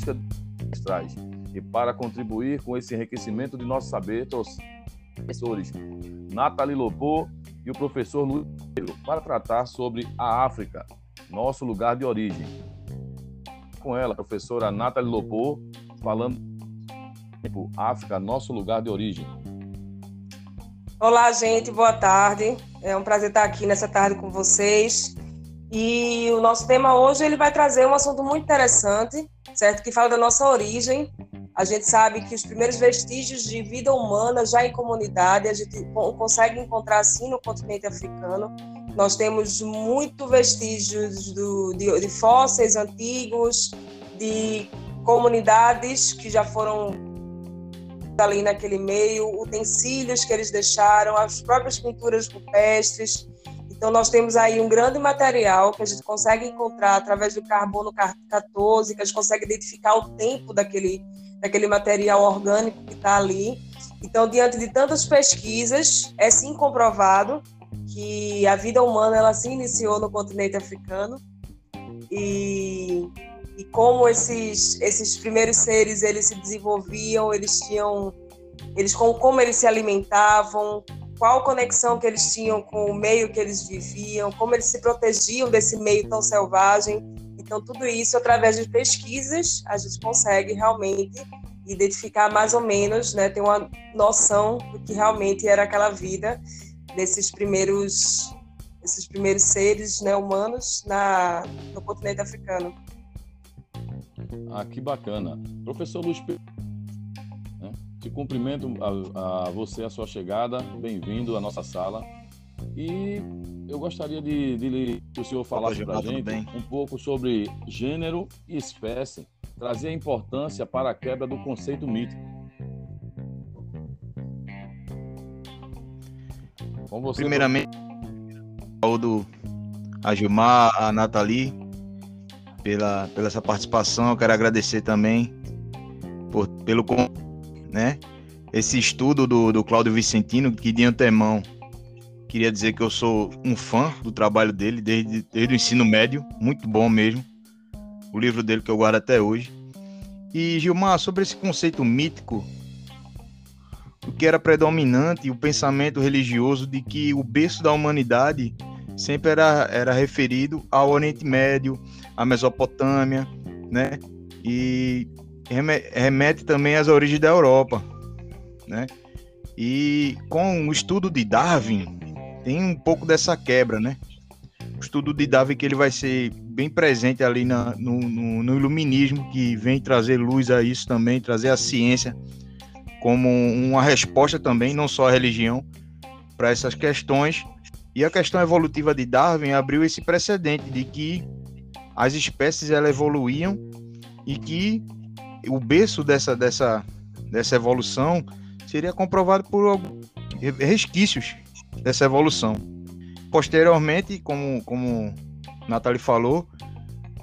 busca ancestrais e para contribuir com esse enriquecimento de nosso saber, professores Nathalie Lopô e o professor Luiz para tratar sobre a África, nosso lugar de origem. Com ela, a professora Nathalie Lopô, falando tipo África, nosso lugar de origem. Olá, gente, boa tarde. É um prazer estar aqui nessa tarde com vocês. E o nosso tema hoje ele vai trazer um assunto muito interessante, certo? Que fala da nossa origem. A gente sabe que os primeiros vestígios de vida humana já em comunidade a gente consegue encontrar assim no continente africano. Nós temos muito vestígios do, de, de fósseis antigos, de comunidades que já foram ali naquele meio, utensílios que eles deixaram, as próprias pinturas rupestres. Então, nós temos aí um grande material que a gente consegue encontrar através do carbono 14, que a gente consegue identificar o tempo daquele, daquele material orgânico que está ali. Então, diante de tantas pesquisas, é sim comprovado que a vida humana ela se iniciou no continente africano e, e como esses, esses primeiros seres eles se desenvolviam, eles tinham, eles como eles se alimentavam, qual conexão que eles tinham com o meio que eles viviam, como eles se protegiam desse meio tão selvagem. Então, tudo isso, através de pesquisas, a gente consegue realmente identificar mais ou menos, né, ter uma noção do que realmente era aquela vida desses primeiros, esses primeiros seres né, humanos na, no continente africano. Ah, que bacana. Professor Luiz te cumprimento a, a você, a sua chegada. Bem-vindo à nossa sala. E eu gostaria de, de que o senhor falasse para a gente um pouco sobre gênero e espécie, trazer a importância para a quebra do conceito mítico. Com você, Primeiramente, do a Gilmar, a Nathalie, pela, pela essa participação. Eu quero agradecer também por, pelo convite né? Esse estudo do, do Cláudio Vicentino, que de antemão queria dizer que eu sou um fã do trabalho dele desde, desde o ensino médio, muito bom mesmo. O livro dele que eu guardo até hoje. E Gilmar, sobre esse conceito mítico, o que era predominante, o pensamento religioso de que o berço da humanidade sempre era, era referido ao Oriente Médio, à Mesopotâmia, né? E remete também às origens da Europa, né? E com o estudo de Darwin, tem um pouco dessa quebra, né? O estudo de Darwin que ele vai ser bem presente ali na, no, no, no iluminismo, que vem trazer luz a isso também, trazer a ciência como uma resposta também, não só a religião, para essas questões. E a questão evolutiva de Darwin abriu esse precedente de que as espécies elas evoluíam e que o berço dessa, dessa, dessa evolução seria comprovado por resquícios dessa evolução. Posteriormente, como, como Nathalie falou,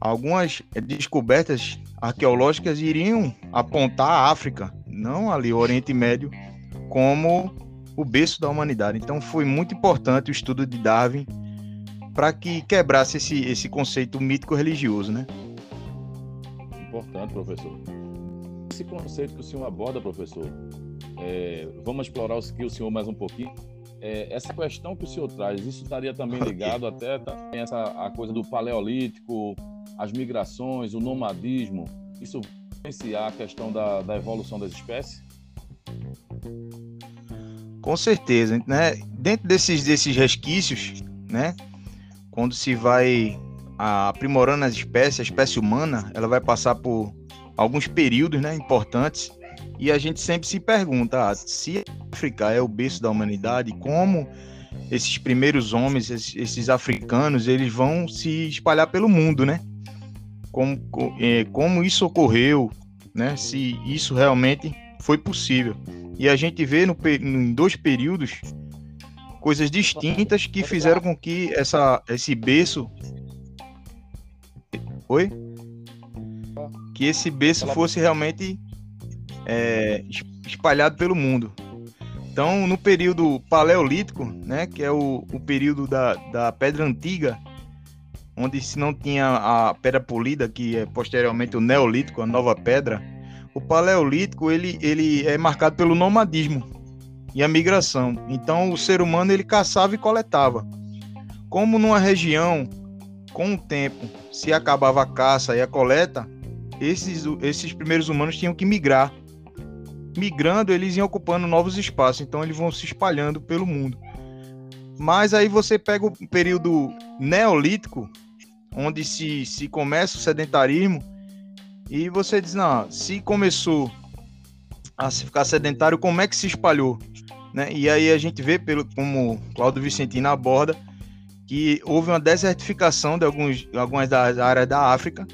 algumas descobertas arqueológicas iriam apontar a África, não ali o Oriente Médio, como o berço da humanidade. Então foi muito importante o estudo de Darwin para que quebrasse esse, esse conceito mítico religioso, né? Importante, professor esse conceito que o senhor aborda, professor, é, vamos explorar aqui o senhor mais um pouquinho. É, essa questão que o senhor traz, isso estaria também ligado até também essa a coisa do paleolítico, as migrações, o nomadismo. Isso influenciar a questão da, da evolução das espécies? Com certeza, né? Dentro desses desses resquícios, né? Quando se vai aprimorando as espécies, a espécie humana, ela vai passar por alguns períodos né, importantes e a gente sempre se pergunta ah, se a África é o berço da humanidade, como esses primeiros homens, esses, esses africanos, eles vão se espalhar pelo mundo, né? Como, é, como isso ocorreu, né? Se isso realmente foi possível. E a gente vê no, em dois períodos coisas distintas que fizeram com que essa, esse berço. Oi? Que esse berço fosse realmente é, espalhado pelo mundo. Então, no período paleolítico, né, que é o, o período da, da pedra antiga, onde se não tinha a pedra polida, que é posteriormente o neolítico, a nova pedra, o paleolítico ele, ele é marcado pelo nomadismo e a migração. Então o ser humano ele caçava e coletava. Como numa região com o tempo se acabava a caça e a coleta, esses, esses primeiros humanos tinham que migrar. Migrando, eles iam ocupando novos espaços, então eles vão se espalhando pelo mundo. Mas aí você pega o período neolítico, onde se, se começa o sedentarismo, e você diz, não, se começou a se ficar sedentário, como é que se espalhou? Né? E aí a gente vê, pelo, como Claudio Vicentino aborda, que houve uma desertificação de alguns, algumas das áreas da África.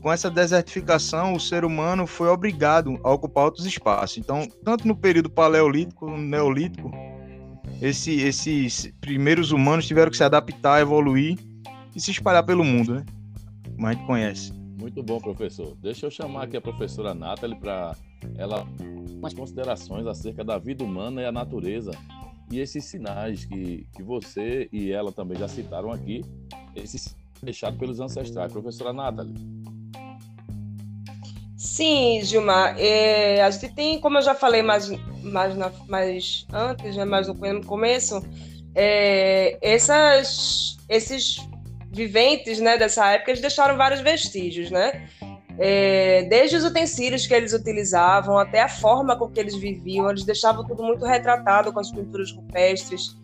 Com essa desertificação, o ser humano foi obrigado a ocupar outros espaços. Então, tanto no período paleolítico, neolítico, esse, esses primeiros humanos tiveram que se adaptar, evoluir e se espalhar pelo mundo, né? Como a gente conhece. Muito bom, professor. Deixa eu chamar aqui a professora Nathalie para ela umas considerações acerca da vida humana e a natureza e esses sinais que, que você e ela também já citaram aqui, esses deixados pelos ancestrais. Professora Nathalie. Sim, Gilmar. É, a gente tem, como eu já falei mais, mais, na, mais antes, né, mais no começo, é, essas, esses viventes né, dessa época eles deixaram vários vestígios, né? É, desde os utensílios que eles utilizavam até a forma com que eles viviam, eles deixavam tudo muito retratado com as pinturas rupestres.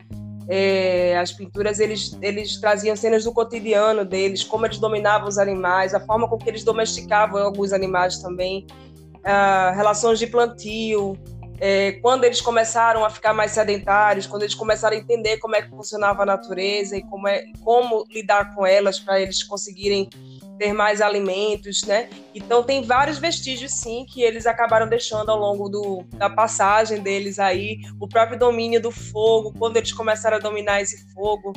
É, as pinturas eles, eles traziam cenas do cotidiano deles, como eles dominavam os animais, a forma com que eles domesticavam alguns animais também, relações de plantio, é, quando eles começaram a ficar mais sedentários, quando eles começaram a entender como é que funcionava a natureza e como, é, como lidar com elas para eles conseguirem ter mais alimentos, né? Então tem vários vestígios sim que eles acabaram deixando ao longo do, da passagem deles aí, o próprio domínio do fogo, quando eles começaram a dominar esse fogo.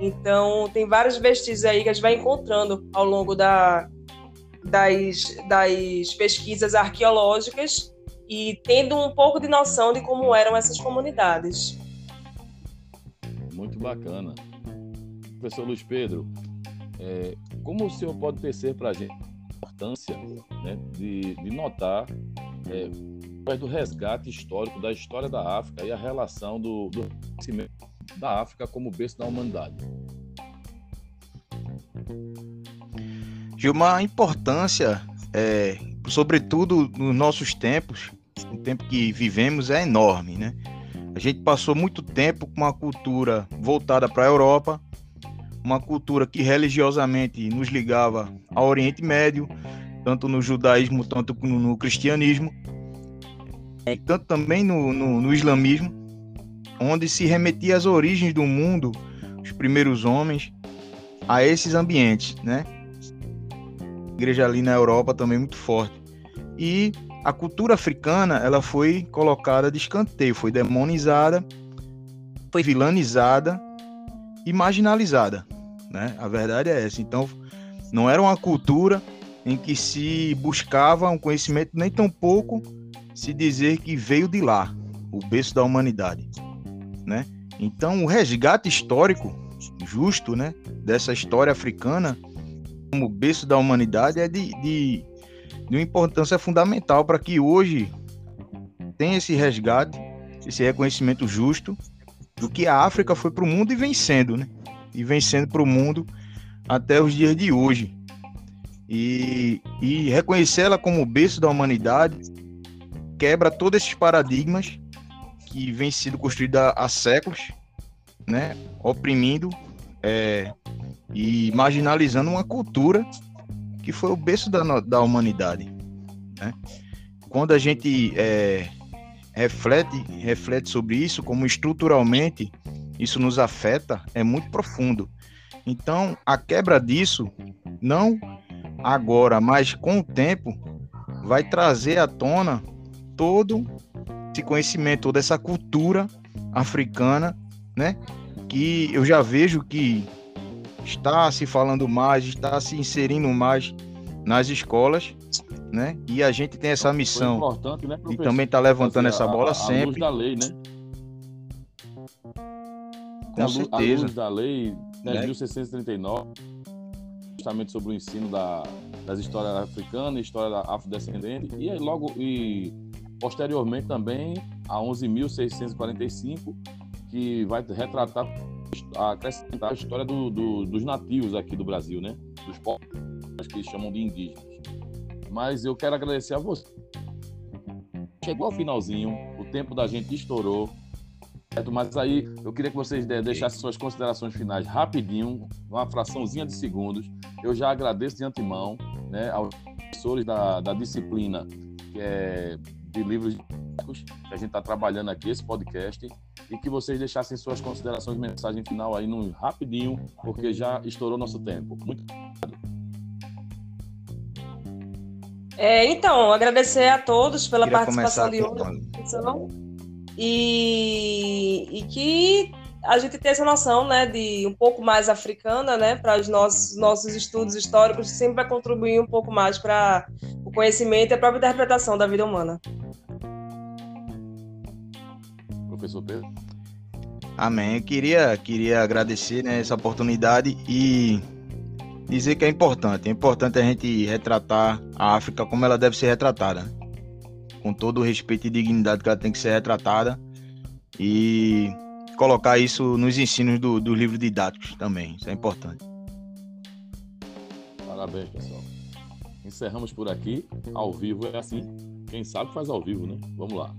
Então tem vários vestígios aí que a gente vai encontrando ao longo da, das, das pesquisas arqueológicas e tendo um pouco de noção de como eram essas comunidades. Muito bacana. Professor Luiz Pedro, é, como o senhor pode tecer para a gente a importância né, de, de, notar é, do resgate histórico da história da África e a relação do, do da África como berço da humanidade? Gilmar, a importância, é, sobretudo nos nossos tempos, o tempo que vivemos é enorme, né? A gente passou muito tempo com uma cultura voltada para a Europa, uma cultura que religiosamente nos ligava ao Oriente Médio, tanto no judaísmo, tanto no cristianismo, e tanto também no, no, no islamismo, onde se remetia às origens do mundo, os primeiros homens, a esses ambientes, né? A igreja ali na Europa também muito forte. E a cultura africana ela foi colocada de escanteio, foi demonizada, foi vilanizada e marginalizada, né? A verdade é essa. Então, não era uma cultura em que se buscava um conhecimento nem tão pouco se dizer que veio de lá, o berço da humanidade, né? Então, o resgate histórico justo, né, dessa história africana como berço da humanidade é de, de, de uma importância fundamental para que hoje tenha esse resgate, esse reconhecimento justo do que a África foi para o mundo e vencendo, né? e vem sendo para o mundo até os dias de hoje. E, e reconhecer ela como berço da humanidade quebra todos esses paradigmas que vem sido construído há, há séculos, né? oprimindo é, e marginalizando uma cultura que foi o berço da, da humanidade. Né? Quando a gente é, reflete, reflete sobre isso, como estruturalmente isso nos afeta é muito profundo. Então, a quebra disso, não agora, mas com o tempo, vai trazer à tona todo esse conhecimento, toda essa cultura africana, né? Que eu já vejo que está se falando mais, está se inserindo mais nas escolas, né? E a gente tem essa missão né, e também está levantando essa bola a, a sempre. Luz da lei, né? Com a, certeza. A luz da lei né, 1639, justamente sobre o ensino da, das histórias africanas, história afrodescendente, e logo, e posteriormente também a 11.645, que vai retratar, acrescentar a história do, do, dos nativos aqui do Brasil, né? Dos povos que chamam de indígenas. Mas eu quero agradecer a você. Chegou ao finalzinho, o tempo da gente estourou. Mas aí eu queria que vocês deixassem suas considerações finais rapidinho, uma fraçãozinha de segundos. Eu já agradeço de antemão né, aos professores da, da disciplina que é de livros que a gente está trabalhando aqui, esse podcast, e que vocês deixassem suas considerações, mensagem final aí no rapidinho, porque já estourou nosso tempo. Muito obrigado. É, então, agradecer a todos pela Queria participação de hoje. E, e que a gente tenha essa noção né, de um pouco mais africana né, para os nossos, nossos estudos históricos, sempre vai contribuir um pouco mais para o conhecimento e a própria interpretação da vida humana. Professor Pedro? Amém. Eu queria, queria agradecer né, essa oportunidade e dizer que é importante. É importante a gente retratar a África como ela deve ser retratada. Com todo o respeito e dignidade que ela tem que ser retratada. E colocar isso nos ensinos do, do livro didáticos também. Isso é importante. Parabéns, pessoal. Encerramos por aqui. Ao vivo é assim. Quem sabe faz ao vivo, né? Vamos lá.